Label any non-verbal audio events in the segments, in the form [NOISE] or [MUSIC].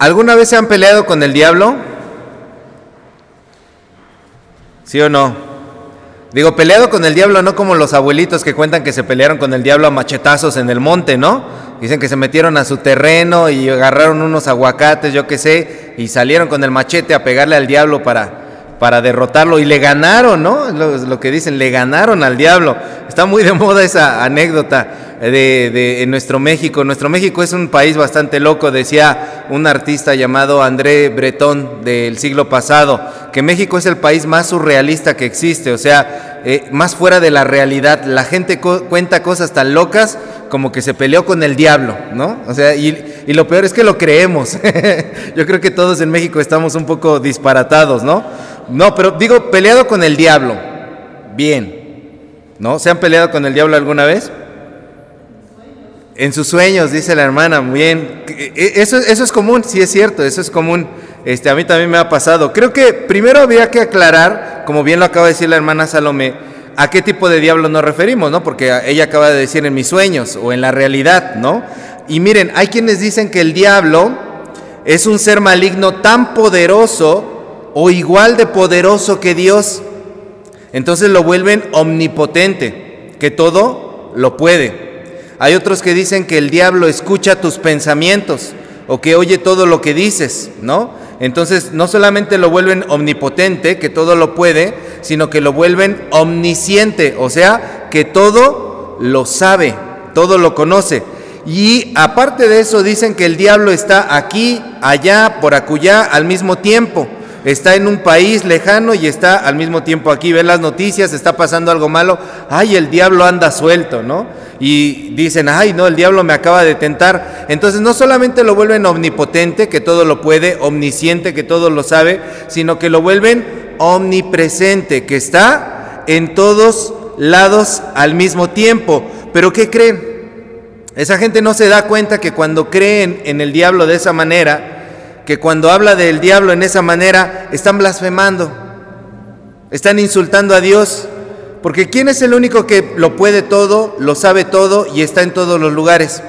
¿Alguna vez se han peleado con el diablo? ¿Sí o no? Digo, peleado con el diablo no como los abuelitos que cuentan que se pelearon con el diablo a machetazos en el monte, ¿no? Dicen que se metieron a su terreno y agarraron unos aguacates, yo qué sé, y salieron con el machete a pegarle al diablo para, para derrotarlo y le ganaron, ¿no? Lo, lo que dicen, le ganaron al diablo. Está muy de [LAUGHS] moda esa anécdota de, nuestro México. Nuestro México es un país bastante loco, decía un artista llamado André Breton del siglo pasado, que México es el país más surrealista que existe, o sea, eh, más fuera de la realidad. La gente co cuenta cosas tan locas como que se peleó con el diablo, ¿no? O sea, y lo peor es que lo creemos. [LAUGHS] Yo creo que todos en México estamos un poco disparatados, ¿no? No, pero digo, peleado con el diablo. Bien. ¿No? ¿Se han peleado con el diablo alguna vez? En sus sueños, dice la hermana, bien. Eso, eso es común, sí es cierto, eso es común. Este, a mí también me ha pasado. Creo que primero habría que aclarar, como bien lo acaba de decir la hermana Salomé, a qué tipo de diablo nos referimos, ¿no? Porque ella acaba de decir en mis sueños o en la realidad, ¿no? Y miren, hay quienes dicen que el diablo es un ser maligno tan poderoso o igual de poderoso que Dios. Entonces lo vuelven omnipotente, que todo lo puede. Hay otros que dicen que el diablo escucha tus pensamientos o que oye todo lo que dices, ¿no? Entonces no solamente lo vuelven omnipotente, que todo lo puede, sino que lo vuelven omnisciente, o sea, que todo lo sabe, todo lo conoce. Y aparte de eso dicen que el diablo está aquí, allá, por acullá, al mismo tiempo está en un país lejano y está al mismo tiempo aquí, ve las noticias, está pasando algo malo, ay, el diablo anda suelto, ¿no? Y dicen, ay, no, el diablo me acaba de tentar. Entonces no solamente lo vuelven omnipotente, que todo lo puede, omnisciente, que todo lo sabe, sino que lo vuelven omnipresente, que está en todos lados al mismo tiempo. Pero ¿qué creen? Esa gente no se da cuenta que cuando creen en el diablo de esa manera, que cuando habla del diablo en esa manera están blasfemando, están insultando a Dios, porque ¿quién es el único que lo puede todo, lo sabe todo y está en todos los lugares?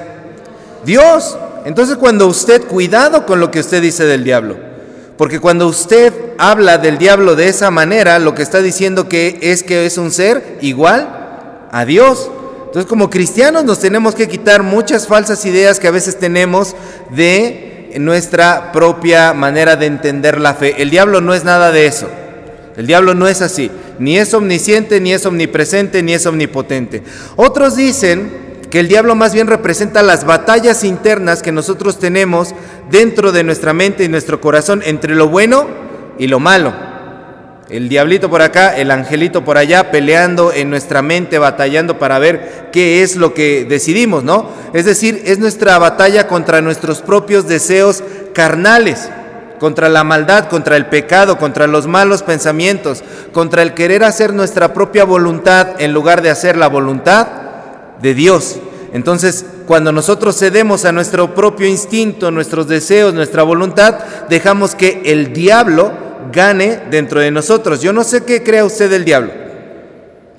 Dios. Entonces cuando usted, cuidado con lo que usted dice del diablo, porque cuando usted habla del diablo de esa manera, lo que está diciendo que es que es un ser igual a Dios. Entonces como cristianos nos tenemos que quitar muchas falsas ideas que a veces tenemos de nuestra propia manera de entender la fe. El diablo no es nada de eso. El diablo no es así. Ni es omnisciente, ni es omnipresente, ni es omnipotente. Otros dicen que el diablo más bien representa las batallas internas que nosotros tenemos dentro de nuestra mente y nuestro corazón entre lo bueno y lo malo. El diablito por acá, el angelito por allá, peleando en nuestra mente, batallando para ver qué es lo que decidimos, ¿no? Es decir, es nuestra batalla contra nuestros propios deseos carnales, contra la maldad, contra el pecado, contra los malos pensamientos, contra el querer hacer nuestra propia voluntad en lugar de hacer la voluntad de Dios. Entonces, cuando nosotros cedemos a nuestro propio instinto, nuestros deseos, nuestra voluntad, dejamos que el diablo gane dentro de nosotros. Yo no sé qué crea usted del diablo.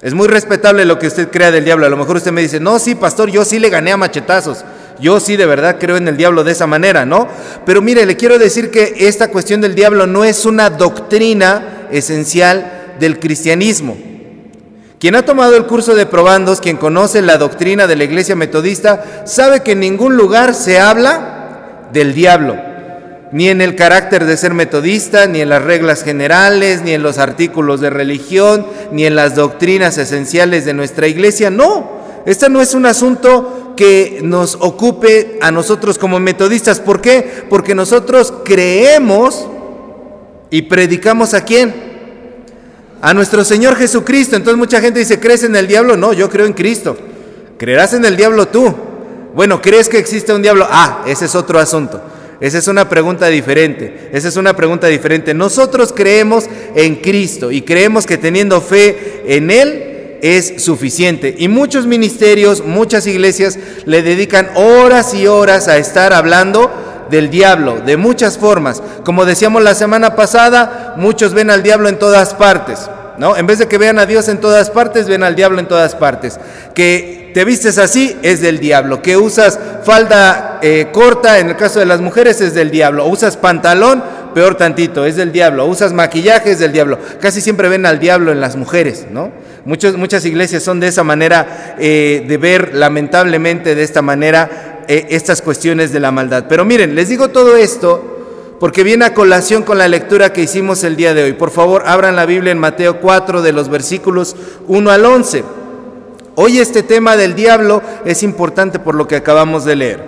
Es muy respetable lo que usted crea del diablo. A lo mejor usted me dice, no, sí, pastor, yo sí le gané a machetazos. Yo sí de verdad creo en el diablo de esa manera, ¿no? Pero mire, le quiero decir que esta cuestión del diablo no es una doctrina esencial del cristianismo. Quien ha tomado el curso de probandos, quien conoce la doctrina de la iglesia metodista, sabe que en ningún lugar se habla del diablo ni en el carácter de ser metodista, ni en las reglas generales, ni en los artículos de religión, ni en las doctrinas esenciales de nuestra iglesia. No, este no es un asunto que nos ocupe a nosotros como metodistas. ¿Por qué? Porque nosotros creemos y predicamos a quién? A nuestro Señor Jesucristo. Entonces mucha gente dice, ¿crees en el diablo? No, yo creo en Cristo. ¿Creerás en el diablo tú? Bueno, ¿crees que existe un diablo? Ah, ese es otro asunto. Esa es una pregunta diferente. Esa es una pregunta diferente. Nosotros creemos en Cristo y creemos que teniendo fe en Él es suficiente. Y muchos ministerios, muchas iglesias le dedican horas y horas a estar hablando del diablo, de muchas formas. Como decíamos la semana pasada, muchos ven al diablo en todas partes. ¿No? En vez de que vean a Dios en todas partes, ven al diablo en todas partes. Que te vistes así es del diablo, que usas falda eh, corta, en el caso de las mujeres es del diablo, usas pantalón, peor tantito, es del diablo, usas maquillaje, es del diablo. Casi siempre ven al diablo en las mujeres, ¿no? muchas iglesias son de esa manera, eh, de ver lamentablemente de esta manera eh, estas cuestiones de la maldad. Pero miren, les digo todo esto porque viene a colación con la lectura que hicimos el día de hoy. Por favor, abran la Biblia en Mateo 4 de los versículos 1 al 11. Hoy este tema del diablo es importante por lo que acabamos de leer.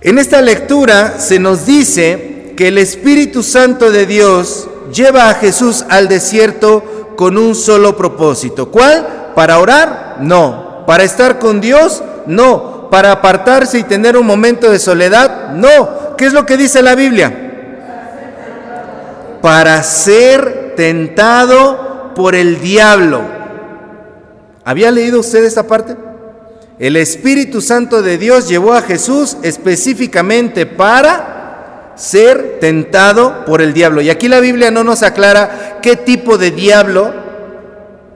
En esta lectura se nos dice que el Espíritu Santo de Dios lleva a Jesús al desierto con un solo propósito. ¿Cuál? ¿Para orar? No. ¿Para estar con Dios? No. ¿Para apartarse y tener un momento de soledad? No. ¿Qué es lo que dice la Biblia? Para ser tentado por el diablo. ¿Había leído usted esta parte? El Espíritu Santo de Dios llevó a Jesús específicamente para ser tentado por el diablo. Y aquí la Biblia no nos aclara qué tipo de diablo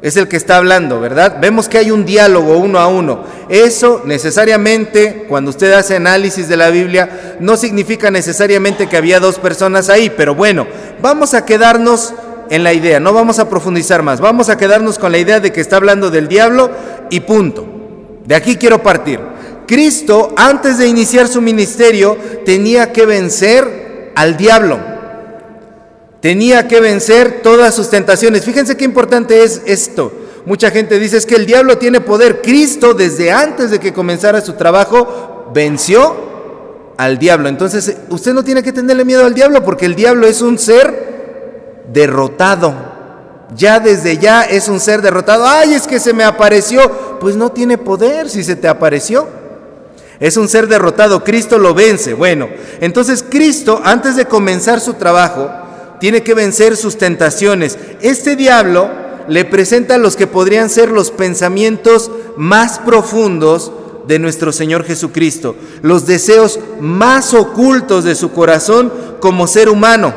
es el que está hablando, ¿verdad? Vemos que hay un diálogo uno a uno. Eso necesariamente, cuando usted hace análisis de la Biblia, no significa necesariamente que había dos personas ahí, pero bueno, vamos a quedarnos en la idea, no vamos a profundizar más, vamos a quedarnos con la idea de que está hablando del diablo y punto. De aquí quiero partir. Cristo, antes de iniciar su ministerio, tenía que vencer al diablo. Tenía que vencer todas sus tentaciones. Fíjense qué importante es esto. Mucha gente dice es que el diablo tiene poder. Cristo, desde antes de que comenzara su trabajo, venció al diablo. Entonces, usted no tiene que tenerle miedo al diablo porque el diablo es un ser derrotado. Ya desde ya es un ser derrotado. Ay, es que se me apareció. Pues no tiene poder si se te apareció. Es un ser derrotado. Cristo lo vence. Bueno, entonces Cristo, antes de comenzar su trabajo, tiene que vencer sus tentaciones. Este diablo le presenta los que podrían ser los pensamientos más profundos de nuestro Señor Jesucristo, los deseos más ocultos de su corazón como ser humano.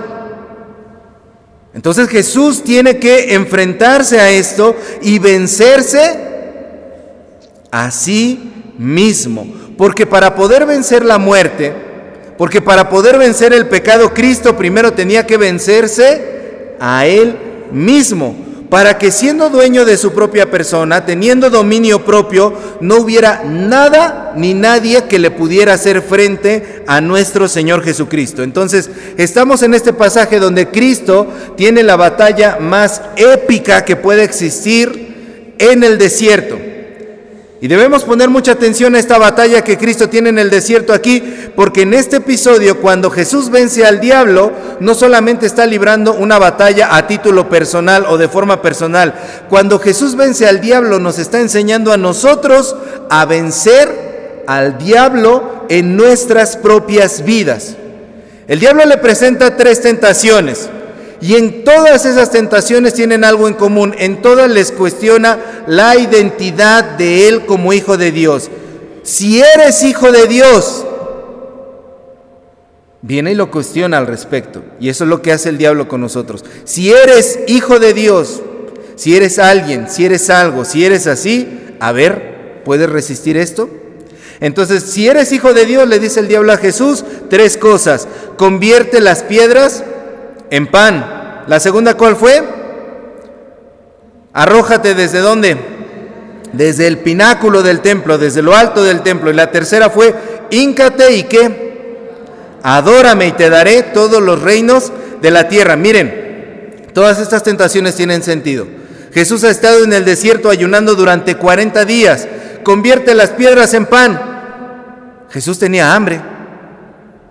Entonces Jesús tiene que enfrentarse a esto y vencerse a sí mismo. Porque para poder vencer la muerte, porque para poder vencer el pecado, Cristo primero tenía que vencerse a Él mismo para que siendo dueño de su propia persona, teniendo dominio propio, no hubiera nada ni nadie que le pudiera hacer frente a nuestro Señor Jesucristo. Entonces, estamos en este pasaje donde Cristo tiene la batalla más épica que puede existir en el desierto. Y debemos poner mucha atención a esta batalla que Cristo tiene en el desierto aquí, porque en este episodio, cuando Jesús vence al diablo, no solamente está librando una batalla a título personal o de forma personal, cuando Jesús vence al diablo nos está enseñando a nosotros a vencer al diablo en nuestras propias vidas. El diablo le presenta tres tentaciones. Y en todas esas tentaciones tienen algo en común. En todas les cuestiona la identidad de Él como hijo de Dios. Si eres hijo de Dios, viene y lo cuestiona al respecto. Y eso es lo que hace el diablo con nosotros. Si eres hijo de Dios, si eres alguien, si eres algo, si eres así, a ver, ¿puedes resistir esto? Entonces, si eres hijo de Dios, le dice el diablo a Jesús, tres cosas. Convierte las piedras en pan. La segunda, ¿cuál fue? Arrójate desde dónde? Desde el pináculo del templo, desde lo alto del templo. Y la tercera fue, híncate y qué? Adórame y te daré todos los reinos de la tierra. Miren, todas estas tentaciones tienen sentido. Jesús ha estado en el desierto ayunando durante 40 días. Convierte las piedras en pan. Jesús tenía hambre.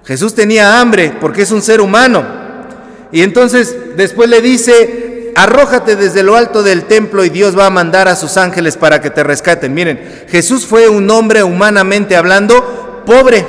Jesús tenía hambre porque es un ser humano. Y entonces después le dice, arrójate desde lo alto del templo y Dios va a mandar a sus ángeles para que te rescaten. Miren, Jesús fue un hombre humanamente hablando pobre.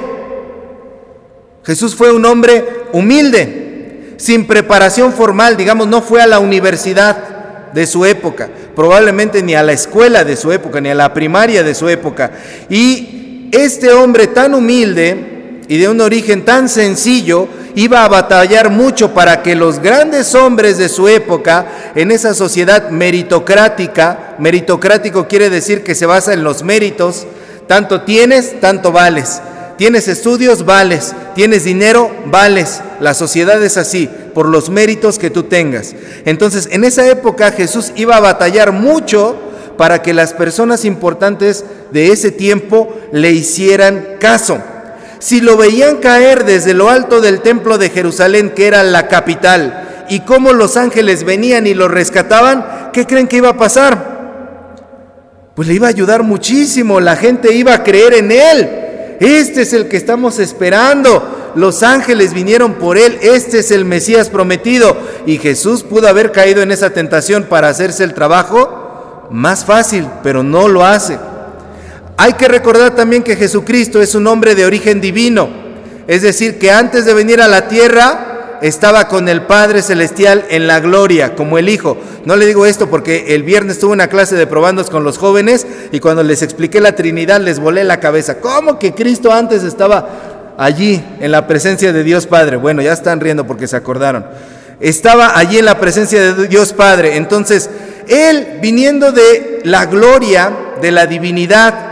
Jesús fue un hombre humilde, sin preparación formal, digamos, no fue a la universidad de su época, probablemente ni a la escuela de su época, ni a la primaria de su época. Y este hombre tan humilde y de un origen tan sencillo, iba a batallar mucho para que los grandes hombres de su época, en esa sociedad meritocrática, meritocrático quiere decir que se basa en los méritos. Tanto tienes, tanto vales. Tienes estudios, vales. Tienes dinero, vales. La sociedad es así, por los méritos que tú tengas. Entonces, en esa época Jesús iba a batallar mucho para que las personas importantes de ese tiempo le hicieran caso. Si lo veían caer desde lo alto del templo de Jerusalén, que era la capital, y cómo los ángeles venían y lo rescataban, ¿qué creen que iba a pasar? Pues le iba a ayudar muchísimo, la gente iba a creer en él. Este es el que estamos esperando. Los ángeles vinieron por él, este es el Mesías prometido. Y Jesús pudo haber caído en esa tentación para hacerse el trabajo más fácil, pero no lo hace. Hay que recordar también que Jesucristo es un hombre de origen divino, es decir, que antes de venir a la tierra estaba con el Padre Celestial en la gloria, como el Hijo. No le digo esto porque el viernes tuve una clase de probandos con los jóvenes y cuando les expliqué la Trinidad les volé la cabeza. ¿Cómo que Cristo antes estaba allí en la presencia de Dios Padre? Bueno, ya están riendo porque se acordaron. Estaba allí en la presencia de Dios Padre. Entonces, él, viniendo de la gloria, de la divinidad,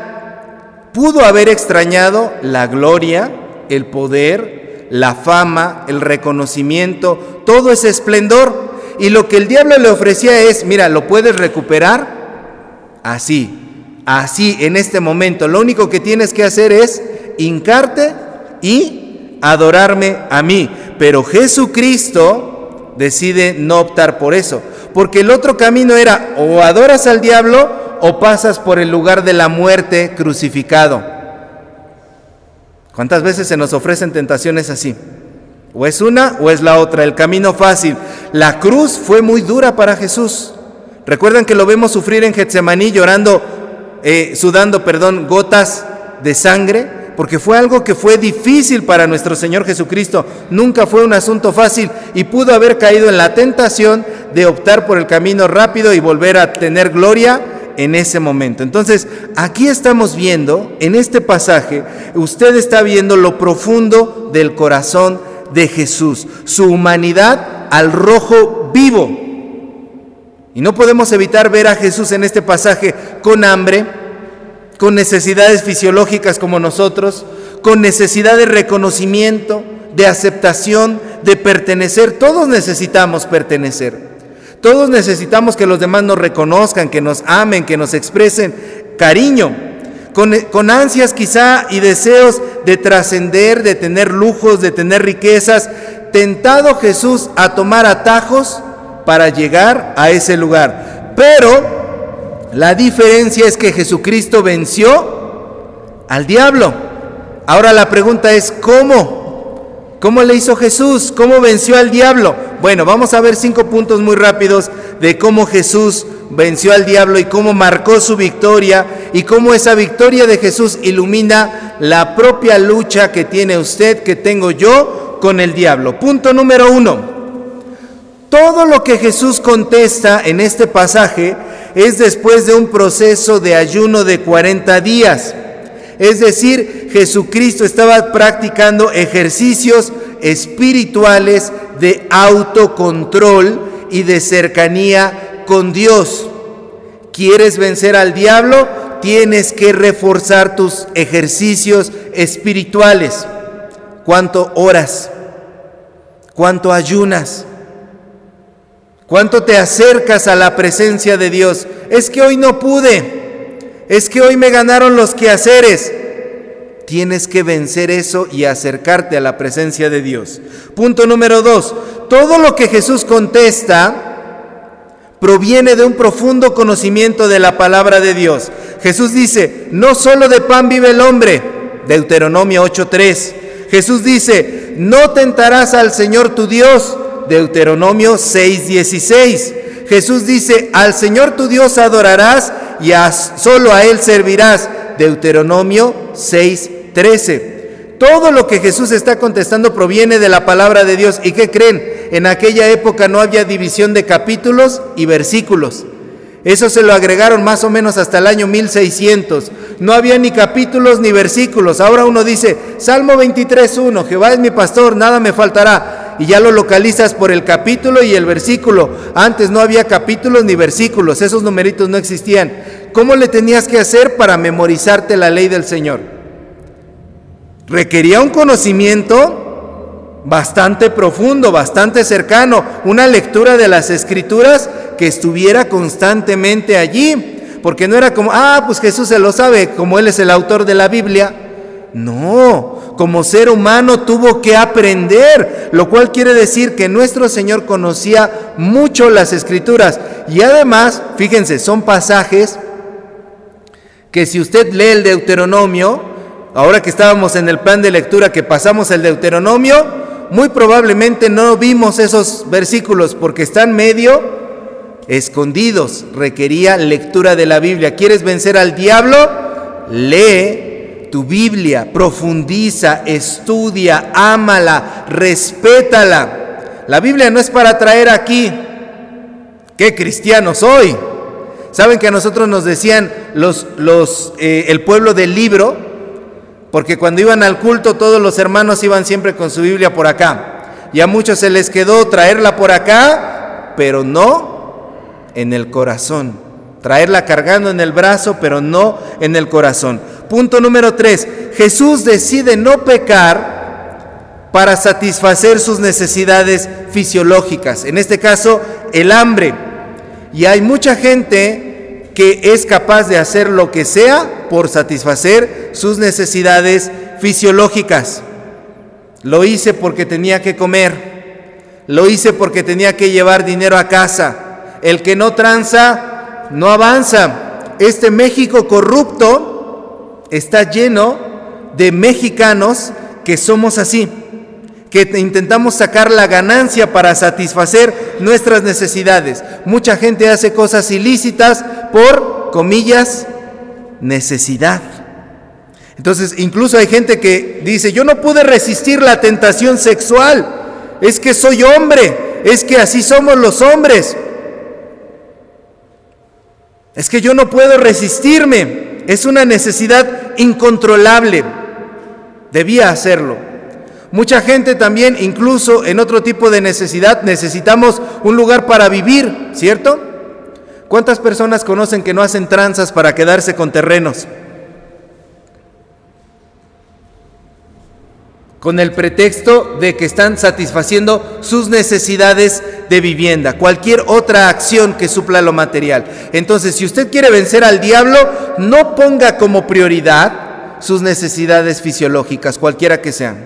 pudo haber extrañado la gloria, el poder, la fama, el reconocimiento, todo ese esplendor. Y lo que el diablo le ofrecía es, mira, lo puedes recuperar así, así, en este momento. Lo único que tienes que hacer es hincarte y adorarme a mí. Pero Jesucristo decide no optar por eso porque el otro camino era o adoras al diablo o pasas por el lugar de la muerte crucificado. ¿Cuántas veces se nos ofrecen tentaciones así? O es una o es la otra, el camino fácil. La cruz fue muy dura para Jesús. Recuerdan que lo vemos sufrir en Getsemaní llorando, eh, sudando, perdón, gotas de sangre porque fue algo que fue difícil para nuestro Señor Jesucristo, nunca fue un asunto fácil y pudo haber caído en la tentación de optar por el camino rápido y volver a tener gloria en ese momento. Entonces, aquí estamos viendo, en este pasaje, usted está viendo lo profundo del corazón de Jesús, su humanidad al rojo vivo. Y no podemos evitar ver a Jesús en este pasaje con hambre, con necesidades fisiológicas como nosotros, con necesidad de reconocimiento, de aceptación, de pertenecer. Todos necesitamos pertenecer. Todos necesitamos que los demás nos reconozcan, que nos amen, que nos expresen cariño, con, ansias quizá y deseos de trascender, de tener lujos, de tener riquezas. Tentado Jesús a tomar atajos para llegar a ese lugar. Pero la diferencia es que Jesucristo venció al diablo. Ahora la pregunta es, ¿cómo? ¿Cómo le hizo Jesús? ¿Cómo venció al diablo? Bueno, vamos a ver cinco puntos muy rápidos de cómo Jesús venció al diablo y cómo marcó su victoria y cómo esa victoria de Jesús ilumina la propia lucha que tiene usted, que tengo yo con el diablo. Punto número uno. Todo lo que Jesús contesta en este pasaje es después de un proceso de ayuno de 40 días. Es decir, Jesucristo estaba practicando ejercicios espirituales de autocontrol y de cercanía con Dios. ¿Quieres vencer al diablo? Tienes que reforzar tus ejercicios espirituales. ¿Cuánto oras? ¿Cuánto ayunas? ¿Cuánto te acercas a la presencia de Dios? Es que hoy no pude. Es que hoy me ganaron los quehaceres. Tienes que vencer eso y acercarte a la presencia de Dios. Punto número dos. Todo lo que Jesús contesta proviene de un profundo conocimiento de la palabra de Dios. Jesús dice, no solo de pan vive el hombre. Deuteronomio 8.3. Jesús dice, no tentarás al Señor tu Dios Deuteronomio 6:16. Jesús dice, al Señor tu Dios adorarás y solo a Él servirás. Deuteronomio 6:13. Todo lo que Jesús está contestando proviene de la palabra de Dios. ¿Y qué creen? En aquella época no había división de capítulos y versículos. Eso se lo agregaron más o menos hasta el año 1600. No había ni capítulos ni versículos. Ahora uno dice, Salmo 23.1, Jehová es mi pastor, nada me faltará y ya lo localizas por el capítulo y el versículo. Antes no había capítulos ni versículos, esos numeritos no existían. ¿Cómo le tenías que hacer para memorizarte la ley del Señor? Requería un conocimiento bastante profundo, bastante cercano, una lectura de las escrituras que estuviera constantemente allí. Porque no era como, ah, pues Jesús se lo sabe, como Él es el autor de la Biblia. No, como ser humano tuvo que aprender, lo cual quiere decir que nuestro Señor conocía mucho las escrituras. Y además, fíjense, son pasajes que si usted lee el Deuteronomio, ahora que estábamos en el plan de lectura que pasamos el Deuteronomio, muy probablemente no vimos esos versículos porque están medio escondidos. Requería lectura de la Biblia. ¿Quieres vencer al diablo? Lee tu Biblia, profundiza, estudia, ámala, respétala. La Biblia no es para traer aquí, ¿qué cristiano soy? ¿Saben que a nosotros nos decían los, los, eh, el pueblo del libro? Porque cuando iban al culto todos los hermanos iban siempre con su Biblia por acá. Y a muchos se les quedó traerla por acá, pero no en el corazón. Traerla cargando en el brazo, pero no en el corazón. Punto número tres. Jesús decide no pecar para satisfacer sus necesidades fisiológicas. En este caso, el hambre. Y hay mucha gente que es capaz de hacer lo que sea por satisfacer sus necesidades fisiológicas. Lo hice porque tenía que comer. Lo hice porque tenía que llevar dinero a casa el que no tranza no avanza. Este México corrupto está lleno de mexicanos que somos así, que intentamos sacar la ganancia para satisfacer nuestras necesidades. Mucha gente hace cosas ilícitas por, comillas, necesidad. Entonces, incluso hay gente que dice, yo no pude resistir la tentación sexual, es que soy hombre, es que así somos los hombres. Es que yo no puedo resistirme. Es una necesidad incontrolable. Debía hacerlo. Mucha gente también, incluso en otro tipo de necesidad, necesitamos un lugar para vivir, ¿cierto? ¿Cuántas personas conocen que no hacen tranzas para quedarse con terrenos? con el pretexto de que están satisfaciendo sus necesidades de vivienda, cualquier otra acción que supla lo material. Entonces, si usted quiere vencer al diablo, no ponga como prioridad sus necesidades fisiológicas, cualquiera que sean.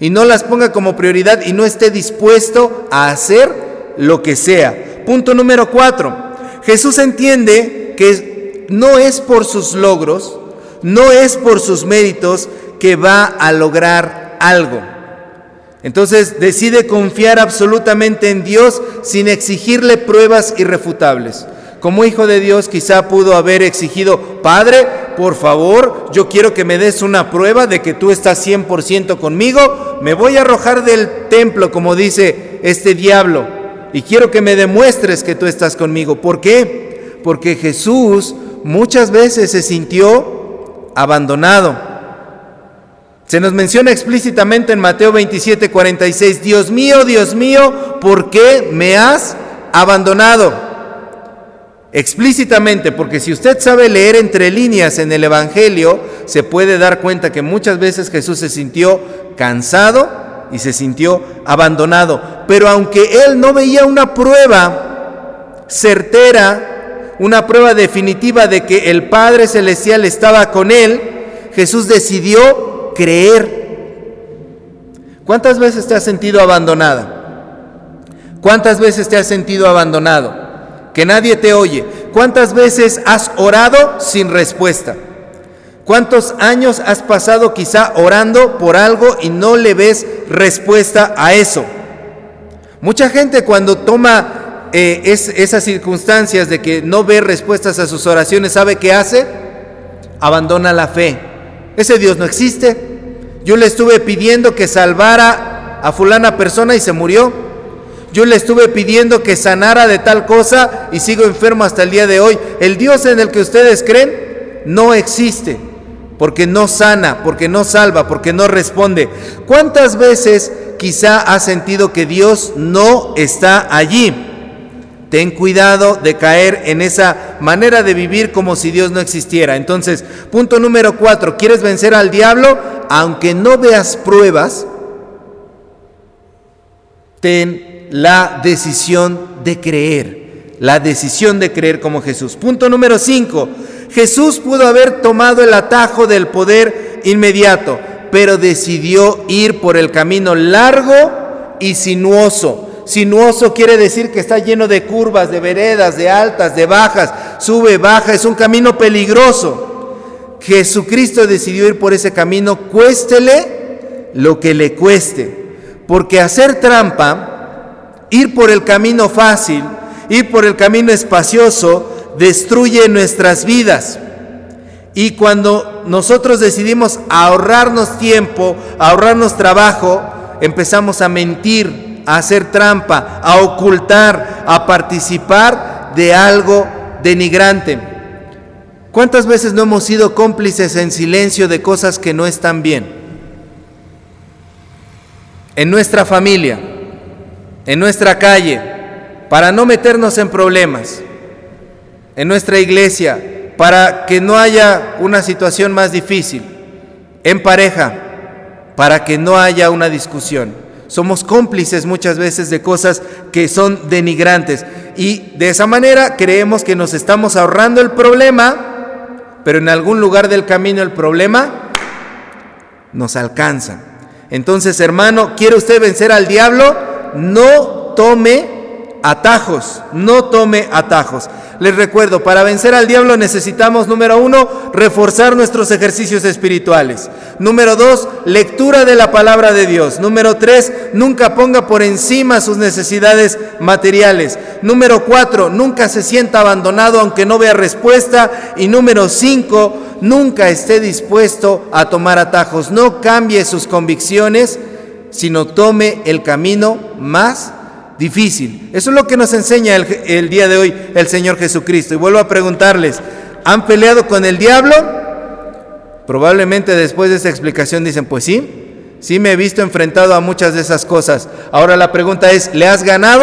Y no las ponga como prioridad y no esté dispuesto a hacer lo que sea. Punto número cuatro. Jesús entiende que no es por sus logros, no es por sus méritos que va a lograr algo. Entonces decide confiar absolutamente en Dios sin exigirle pruebas irrefutables. Como hijo de Dios quizá pudo haber exigido, Padre, por favor, yo quiero que me des una prueba de que tú estás 100% conmigo, me voy a arrojar del templo, como dice este diablo, y quiero que me demuestres que tú estás conmigo. ¿Por qué? Porque Jesús muchas veces se sintió abandonado. Se nos menciona explícitamente en Mateo 27, 46, Dios mío, Dios mío, ¿por qué me has abandonado? Explícitamente, porque si usted sabe leer entre líneas en el Evangelio, se puede dar cuenta que muchas veces Jesús se sintió cansado y se sintió abandonado. Pero aunque él no veía una prueba certera, una prueba definitiva de que el Padre Celestial estaba con él, Jesús decidió creer. ¿Cuántas veces te has sentido abandonada? ¿Cuántas veces te has sentido abandonado? Que nadie te oye. ¿Cuántas veces has orado sin respuesta? ¿Cuántos años has pasado quizá orando por algo y no le ves respuesta a eso? Mucha gente cuando toma eh, esas circunstancias de que no ve respuestas a sus oraciones, ¿sabe qué hace? Abandona la fe. Ese Dios no existe. Yo le estuve pidiendo que salvara a fulana persona y se murió. Yo le estuve pidiendo que sanara de tal cosa y sigo enfermo hasta el día de hoy. El Dios en el que ustedes creen no existe porque no sana, porque no salva, porque no responde. ¿Cuántas veces quizá has sentido que Dios no está allí. Ten cuidado de caer en esa manera de vivir como si Dios no existiera. Entonces, punto número cuatro, ¿quieres vencer al diablo? Aunque no veas pruebas, ten la decisión de creer, la decisión de creer como Jesús. Punto número cinco, Jesús pudo haber tomado el atajo del poder inmediato, pero decidió ir por el camino largo y sinuoso Sinuoso quiere decir que está lleno de curvas, de veredas, de altas, de bajas, sube, baja, es un camino peligroso. Jesucristo decidió ir por ese camino, cuéstele lo que le cueste. Porque hacer trampa, ir por el camino fácil, ir por el camino espacioso, destruye nuestras vidas. Y cuando nosotros decidimos ahorrarnos tiempo, ahorrarnos trabajo, empezamos a mentir, a hacer trampa, a ocultar, a participar de algo denigrante. ¿Cuántas veces no hemos sido cómplices en silencio de cosas que no están bien? En nuestra familia, en nuestra calle, para no meternos en problemas, en nuestra iglesia, para que no haya una situación más difícil, en pareja, para que no haya una discusión. Somos cómplices muchas veces de cosas que son denigrantes. Y de esa manera creemos que nos estamos ahorrando el problema, pero en algún lugar del camino el problema nos alcanza. Entonces, hermano, ¿quiere usted vencer al diablo? No tome atajos, no tome atajos. Les recuerdo, para vencer al diablo necesitamos, número uno, reforzar nuestros ejercicios espirituales. Número dos, lectura de la palabra de Dios. Número tres, nunca ponga por encima sus necesidades materiales. Número cuatro, nunca se sienta abandonado aunque no vea respuesta. Y número cinco, nunca esté dispuesto a tomar atajos. No cambie sus convicciones, sino tome el camino más difícil. Eso es lo que nos enseña el, día de hoy el Señor Jesucristo. Y vuelvo a preguntarles, ¿han peleado con el diablo? Probablemente después de esa explicación dicen, pues sí, sí me he visto enfrentado a muchas de esas cosas. Ahora la pregunta es, ¿le has ganado?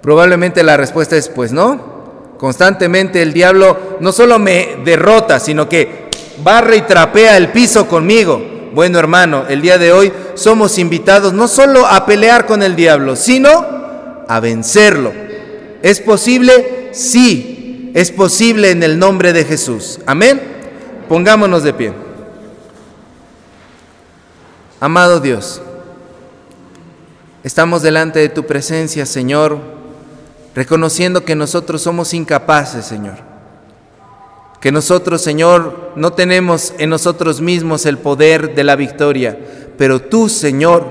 Probablemente la respuesta es, pues no. Constantemente el diablo no solo me derrota, sino que barre y trapea el piso conmigo. Bueno hermano, el día de hoy somos invitados no solo a pelear con el diablo, sino a vencerlo. ¿Es posible? Sí, es posible en el nombre de Jesús. Amén. Pongámonos de pie. Amado Dios, estamos delante de tu presencia, Señor, reconociendo que nosotros somos incapaces, Señor que nosotros, Señor, no tenemos en nosotros mismos el poder de la victoria, pero tú, Señor,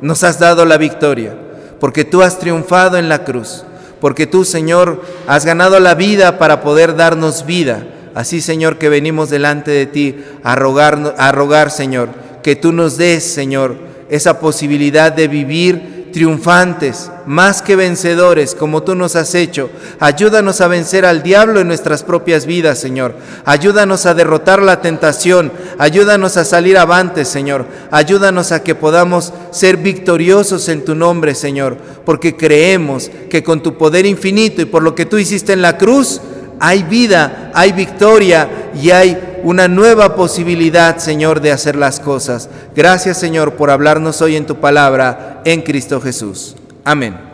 nos has dado la victoria, porque tú has triunfado en la cruz, porque tú, Señor, has ganado la vida para poder darnos vida. Así, Señor, que venimos delante de ti a rogar, a rogar, Señor, que tú nos des, Señor, esa posibilidad de vivir triunfantes, más que vencedores, como tú nos has hecho. Ayúdanos a vencer al diablo en nuestras propias vidas, Señor. Ayúdanos a derrotar la tentación. Ayúdanos a salir avante, Señor. Ayúdanos a que podamos ser victoriosos en tu nombre, Señor, porque creemos que con tu poder infinito y por lo que tú hiciste en la cruz, hay vida, hay victoria y hay una nueva posibilidad, Señor, de hacer las cosas. Gracias, Señor, por hablarnos hoy en tu palabra, en Cristo Jesús. Amén.